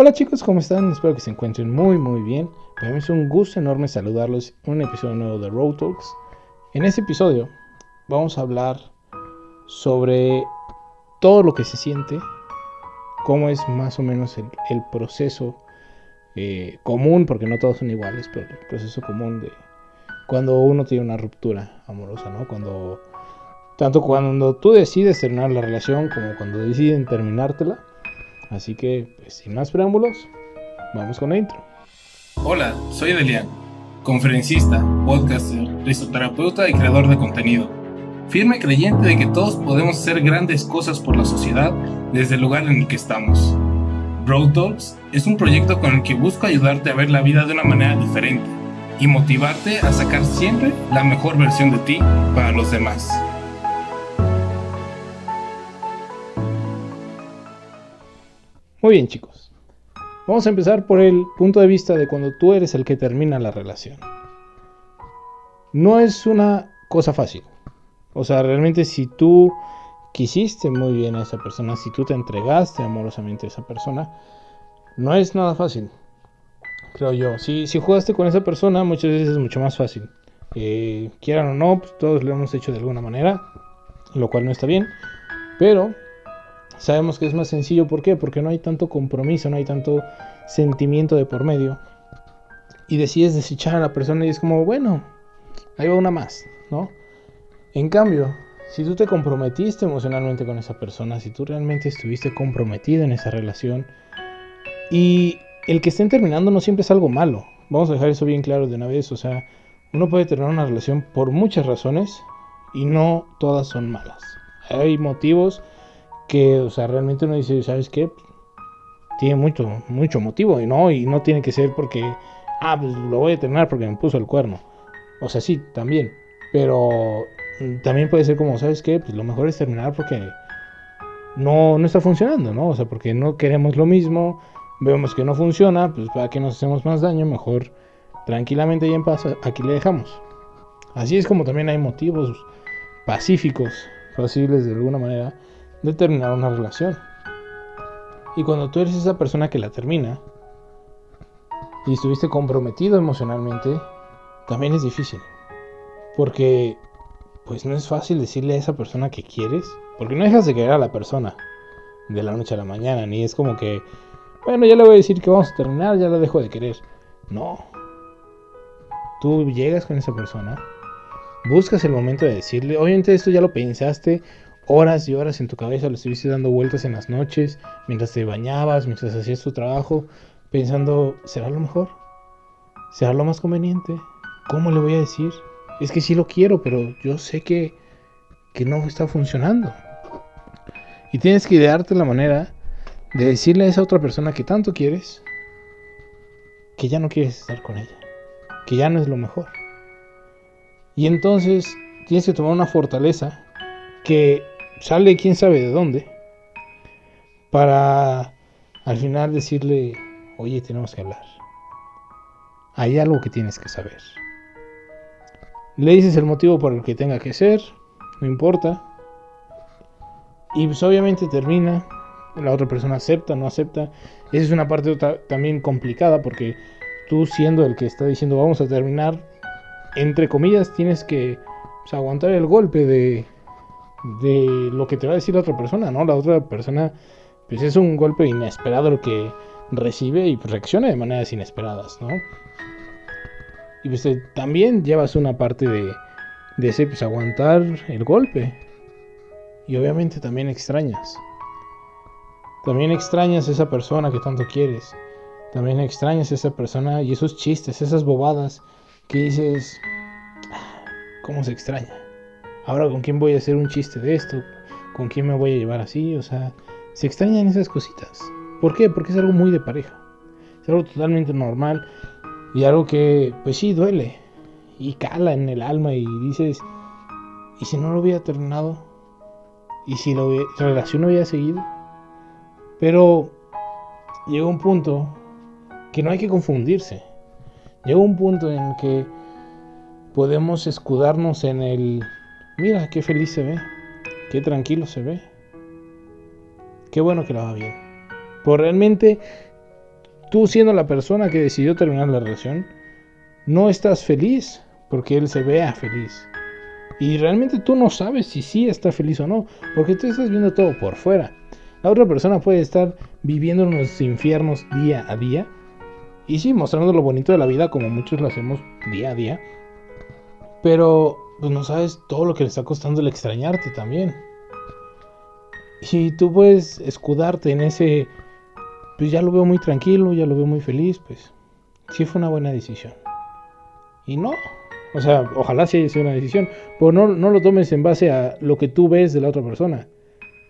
Hola chicos, ¿cómo están? Espero que se encuentren muy muy bien. Para mí es un gusto enorme saludarlos en un episodio nuevo de Road Talks. En este episodio vamos a hablar sobre todo lo que se siente, cómo es más o menos el, proceso eh, común, porque no todos son iguales, pero el proceso común de cuando uno tiene una ruptura amorosa, ¿no? Cuando tanto cuando tú decides terminar la relación como cuando deciden terminártela Así que, pues, sin más preámbulos, vamos con la intro. Hola, soy Delian, conferencista, podcaster, risoterapeuta y creador de contenido. Firme creyente de que todos podemos hacer grandes cosas por la sociedad desde el lugar en el que estamos. Road Talks es un proyecto con el que busco ayudarte a ver la vida de una manera diferente y motivarte a sacar siempre la mejor versión de ti para los demás. Muy bien chicos, vamos a empezar por el punto de vista de cuando tú eres el que termina la relación. No es una cosa fácil. O sea, realmente si tú quisiste muy bien a esa persona, si tú te entregaste amorosamente a esa persona, no es nada fácil. Creo yo. Si, si jugaste con esa persona, muchas veces es mucho más fácil. Eh, quieran o no, pues, todos lo hemos hecho de alguna manera, lo cual no está bien. Pero Sabemos que es más sencillo, ¿por qué? Porque no hay tanto compromiso, no hay tanto sentimiento de por medio. Y decides desechar a la persona y es como, bueno, ahí va una más, ¿no? En cambio, si tú te comprometiste emocionalmente con esa persona, si tú realmente estuviste comprometido en esa relación, y el que estén terminando no siempre es algo malo. Vamos a dejar eso bien claro de una vez. O sea, uno puede terminar una relación por muchas razones y no todas son malas. Hay motivos que, o sea, realmente uno dice, ¿sabes qué? Tiene mucho, mucho motivo y no, y no tiene que ser porque, ah, pues lo voy a terminar porque me puso el cuerno. O sea, sí, también. Pero también puede ser como, ¿sabes qué? Pues lo mejor es terminar porque no, no está funcionando, ¿no? O sea, porque no queremos lo mismo, vemos que no funciona, pues para que nos hacemos más daño, mejor tranquilamente y en paz aquí le dejamos. Así es como también hay motivos pacíficos, posibles de alguna manera, de terminar una relación. Y cuando tú eres esa persona que la termina y estuviste comprometido emocionalmente, también es difícil. Porque pues no es fácil decirle a esa persona que quieres, porque no dejas de querer a la persona de la noche a la mañana, ni es como que, bueno, ya le voy a decir que vamos a terminar, ya la dejo de querer. No. Tú llegas con esa persona, buscas el momento de decirle, obviamente esto ya lo pensaste, horas y horas en tu cabeza, lo estuviste dando vueltas en las noches, mientras te bañabas, mientras hacías tu trabajo, pensando, ¿será lo mejor? ¿Será lo más conveniente? ¿Cómo le voy a decir? Es que sí lo quiero, pero yo sé que, que no está funcionando. Y tienes que idearte la manera de decirle a esa otra persona que tanto quieres que ya no quieres estar con ella, que ya no es lo mejor. Y entonces tienes que tomar una fortaleza que sale quién sabe de dónde, para al final decirle, oye, tenemos que hablar. Hay algo que tienes que saber. Le dices el motivo por el que tenga que ser, no importa. Y pues obviamente termina, la otra persona acepta, no acepta. Esa es una parte también complicada porque tú siendo el que está diciendo vamos a terminar, entre comillas, tienes que pues, aguantar el golpe de, de lo que te va a decir la otra persona, ¿no? La otra persona, pues es un golpe inesperado lo que recibe y reacciona de maneras inesperadas, ¿no? Y pues eh, también llevas una parte de, de ese, pues aguantar el golpe. Y obviamente también extrañas. También extrañas a esa persona que tanto quieres. También extrañas a esa persona y esos chistes, esas bobadas que dices, ah, ¿cómo se extraña? Ahora con quién voy a hacer un chiste de esto, con quién me voy a llevar así, o sea, se extrañan esas cositas. ¿Por qué? Porque es algo muy de pareja. Es algo totalmente normal y algo que, pues sí, duele y cala en el alma y dices, ¿y si no lo hubiera terminado? ¿Y si la relación hubiera seguido? Pero llega un punto que no hay que confundirse. Llega un punto en que podemos escudarnos en el Mira, qué feliz se ve, qué tranquilo se ve. Qué bueno que lo va bien. Pues realmente tú siendo la persona que decidió terminar la relación, no estás feliz porque él se vea feliz. Y realmente tú no sabes si sí está feliz o no, porque tú estás viendo todo por fuera. La otra persona puede estar viviendo unos infiernos día a día. Y sí, mostrando lo bonito de la vida como muchos lo hacemos día a día. Pero pues no sabes todo lo que le está costando el extrañarte también. Y tú puedes escudarte en ese, pues ya lo veo muy tranquilo, ya lo veo muy feliz, pues sí fue una buena decisión. Y no, o sea, ojalá sí haya sido una decisión, pero no, no lo tomes en base a lo que tú ves de la otra persona.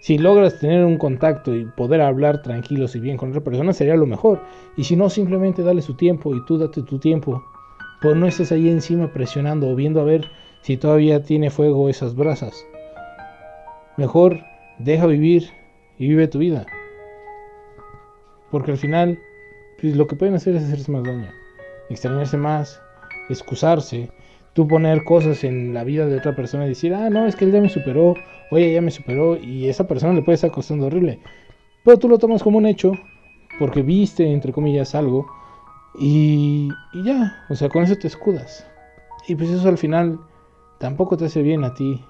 Si logras tener un contacto y poder hablar tranquilos y bien con otra persona, sería lo mejor. Y si no, simplemente dale su tiempo y tú date tu tiempo. Pues no estés ahí encima presionando o viendo a ver si todavía tiene fuego esas brasas. Mejor deja vivir y vive tu vida. Porque al final, pues, lo que pueden hacer es hacerse más daño. Extrañarse más, excusarse, tú poner cosas en la vida de otra persona y decir, ah, no, es que él ya me superó, oye, ya me superó, y esa persona le puede estar costando horrible. Pero tú lo tomas como un hecho, porque viste, entre comillas, algo, y, y ya, o sea, con eso te escudas. Y pues eso al final tampoco te hace bien a ti,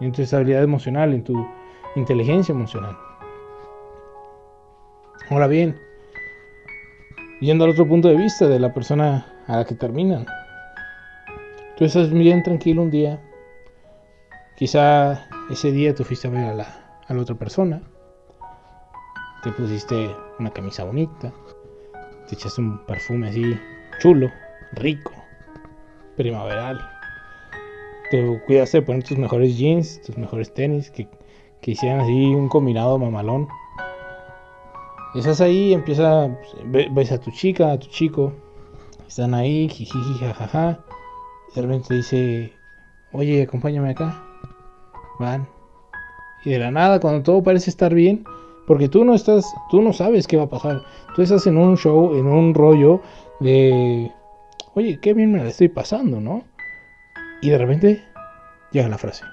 en tu estabilidad emocional, en tu inteligencia emocional. Ahora bien, yendo al otro punto de vista de la persona a la que terminan. Tú estás bien tranquilo un día. Quizá ese día tú fuiste a ver a la, a la otra persona. Te pusiste una camisa bonita. Te echaste un perfume así chulo, rico, primaveral. Te cuidaste de poner tus mejores jeans, tus mejores tenis, que que hicieran así un combinado mamalón. Estás ahí, empieza, ves a tu chica, a tu chico, están ahí, jiji, jajaja. De repente dice, oye, acompáñame acá. Van. Y de la nada, cuando todo parece estar bien, porque tú no estás, tú no sabes qué va a pasar. Tú estás en un show, en un rollo de, oye, qué bien me la estoy pasando, ¿no? Y de repente llega la frase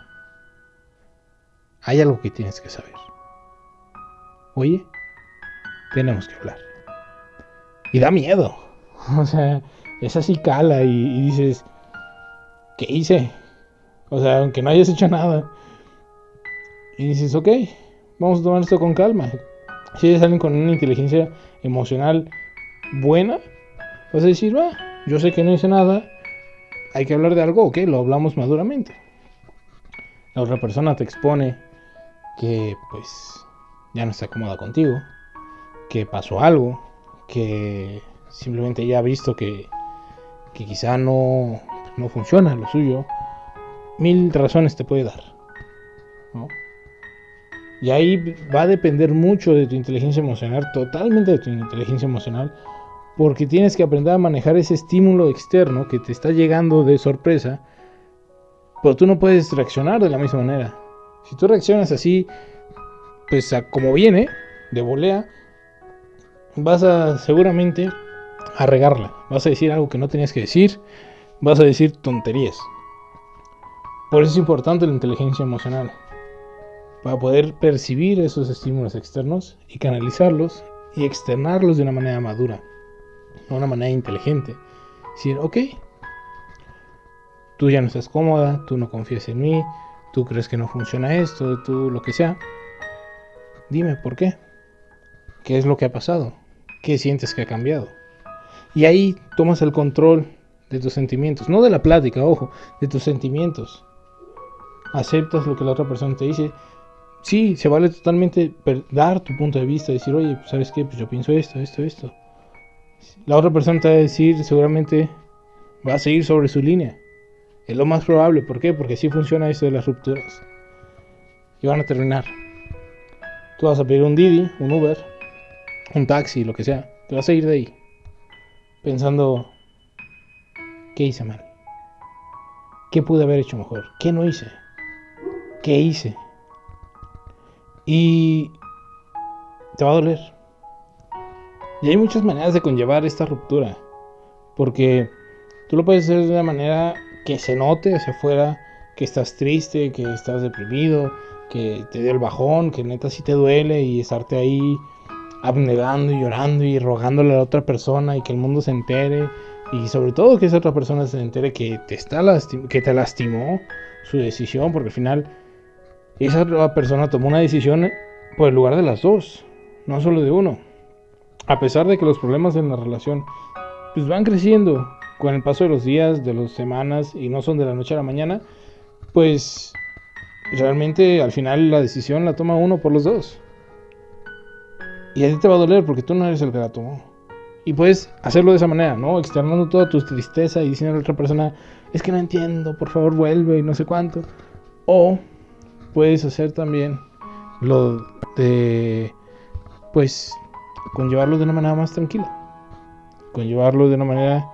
hay algo que tienes que saber. Oye, tenemos que hablar. Y da miedo. O sea, es así cala y, dices, ¿qué hice? O sea, aunque no hayas hecho nada. Y dices, ok, vamos a tomar esto con calma. Si ellos salen con una inteligencia emocional buena, vas a decir, va, yo sé que no hice nada, hay que hablar de algo, ok, lo hablamos maduramente. La otra persona te expone que pues ya no está cómoda contigo, que pasó algo, que simplemente ya ha visto que, que quizá no, no funciona lo suyo, mil razones te puede dar. Y ahí va a depender mucho de tu inteligencia emocional, totalmente de tu inteligencia emocional, porque tienes que aprender a manejar ese estímulo externo que te está llegando de sorpresa, pero tú no puedes reaccionar de la misma manera. Si tú reaccionas así, pues como viene, de volea, vas a seguramente a regarla. Vas a decir algo que no tenías que decir, vas a decir tonterías. Por eso es importante la inteligencia emocional. Para poder percibir esos estímulos externos y canalizarlos y externarlos de una manera madura, de una manera inteligente. Decir, ok, tú ya no estás cómoda, tú no confías en mí, tú crees que no funciona esto, tú lo que sea, dime por qué. ¿Qué es lo que ha pasado? ¿Qué sientes que ha cambiado? Y ahí tomas el control de tus sentimientos, no de la plática, ojo, de tus sentimientos. Aceptas lo que la otra persona te dice. Sí, se vale totalmente dar tu punto de vista, decir, oye, ¿sabes qué? Pues yo pienso esto, esto, esto. La otra persona te va a decir, seguramente va a seguir sobre su línea. Es lo más probable. ¿Por qué? Porque así funciona esto de las rupturas. Y van a terminar. Tú vas a pedir un Didi, un Uber, un taxi, lo que sea. Te vas a ir de ahí. Pensando, ¿qué hice mal? ¿Qué pude haber hecho mejor? ¿Qué no hice? ¿Qué hice? Y te va a doler. Y hay muchas maneras de conllevar esta ruptura. Porque tú lo puedes hacer de una manera que se note hacia afuera que estás triste, que estás deprimido, que te dé el bajón, que neta sí te duele y estarte ahí abnegando y llorando y rogándole a la otra persona y que el mundo se entere y sobre todo que esa otra persona se entere que te está que te lastimó su decisión porque al final esa otra persona tomó una decisión por el lugar de las dos, no solo de uno. A pesar de que los problemas en la relación pues van creciendo con el paso de los días, de las semanas y no son de la noche a la mañana, pues realmente al final la decisión la toma uno por los dos. Y a ti te va a doler porque tú no eres el que la tomó. Y puedes hacerlo de esa manera, ¿no? Externando toda tu tristeza y diciendo a la otra persona, es que no entiendo, por favor vuelve y no sé cuánto. O puedes hacer también lo de, pues, conllevarlo de una manera más tranquila. Conllevarlo de una manera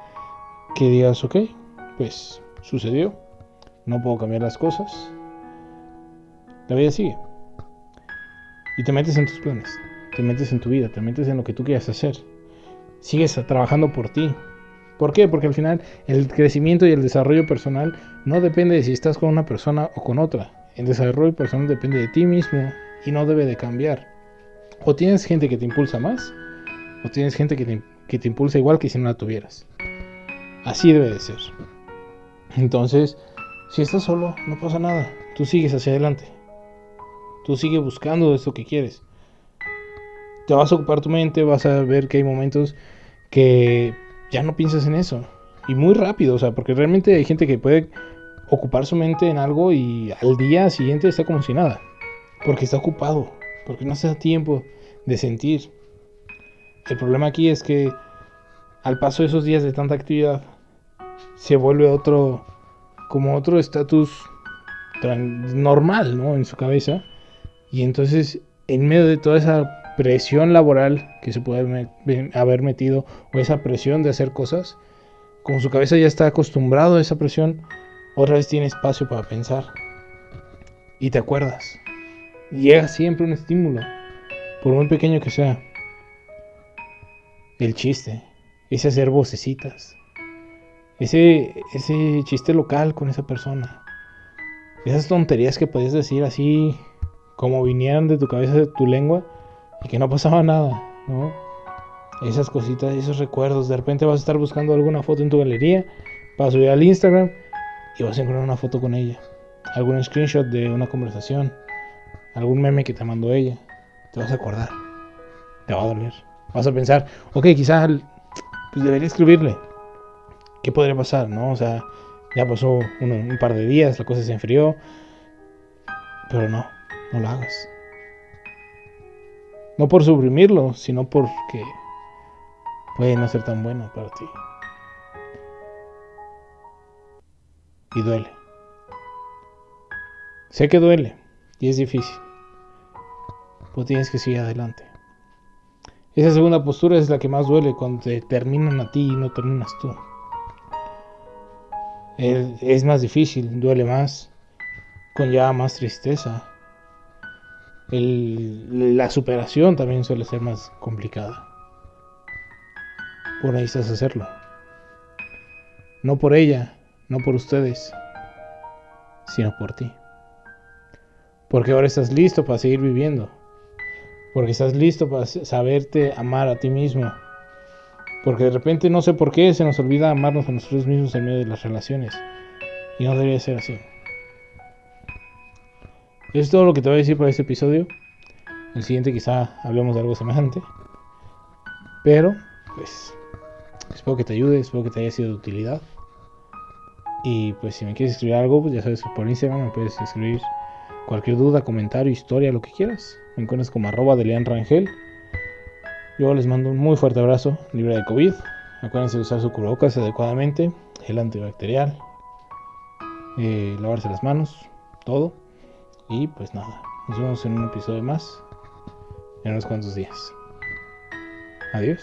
que digas, ok, pues sucedió, no puedo cambiar las cosas, la vida sigue. Y te metes en tus planes, te metes en tu vida, te metes en lo que tú quieras hacer. Sigues trabajando por ti. ¿Por qué? Porque al final el crecimiento y el desarrollo personal no depende de si estás con una persona o con otra. El desarrollo personal depende de ti mismo y no debe de cambiar. O tienes gente que te impulsa más, o tienes gente que te, que te impulsa igual que si no la tuvieras. Así debe de ser. Entonces, si estás solo, no pasa nada. Tú sigues hacia adelante. Tú sigues buscando eso que quieres. Te vas a ocupar tu mente, vas a ver que hay momentos que ya no piensas en eso. Y muy rápido, o sea, porque realmente hay gente que puede ocupar su mente en algo y al día siguiente está como si nada. Porque está ocupado, porque no se da tiempo de sentir. El problema aquí es que al paso de esos días de tanta actividad, se vuelve otro, como otro estatus normal, ¿no? En su cabeza. Y entonces, en medio de toda esa presión laboral que se puede haber metido, o esa presión de hacer cosas, como su cabeza ya está acostumbrado a esa presión, otra vez tiene espacio para pensar. Y te acuerdas. Llega siempre un estímulo, por muy pequeño que sea. El chiste, ese hacer vocecitas, ese, ese chiste local con esa persona, esas tonterías que podías decir así como vinieran de tu cabeza, de tu lengua, y que no pasaba nada, ¿no? Esas cositas, esos recuerdos, de repente vas a estar buscando alguna foto en tu galería, vas a subir al Instagram y vas a encontrar una foto con ella, algún screenshot de una conversación, algún meme que te mandó ella, te vas a acordar, te va a doler, vas a pensar, ok, quizás pues debería escribirle. ¿Qué podría pasar, no? O sea, ya pasó un par de días, la cosa se enfrió. Pero no, no lo hagas. No por suprimirlo, sino porque puede no ser tan bueno para ti. Y duele. Sé que duele y es difícil. Pero tienes que seguir adelante. Esa segunda postura es la que más duele cuando te terminan a ti y no terminas tú. Es más difícil, duele más, conlleva más tristeza. la superación también suele ser más complicada. Por necesitas hacerlo. No por ella, no por ustedes, sino por ti. Porque ahora estás listo para seguir viviendo porque estás listo para saberte amar a ti mismo. Porque de repente no sé por qué se nos olvida amarnos a nosotros mismos en medio de las relaciones. Y no debería ser así. Es todo lo que te voy a decir para este episodio. El siguiente quizá hablemos de algo semejante. Pero, pues, espero que te ayude, espero que te haya sido de utilidad. Y pues si me quieres escribir algo, pues ya sabes que por Instagram me puedes escribir cualquier duda, comentario, historia, lo que quieras. Me encuentras como arroba de Rangel. Yo les mando un muy fuerte abrazo, libre de COVID. Acuérdense de usar su cubrebocas adecuadamente, el antibacterial, eh, lavarse las manos, todo. Y pues nada, nos vemos en un episodio más en unos cuantos días. Adiós.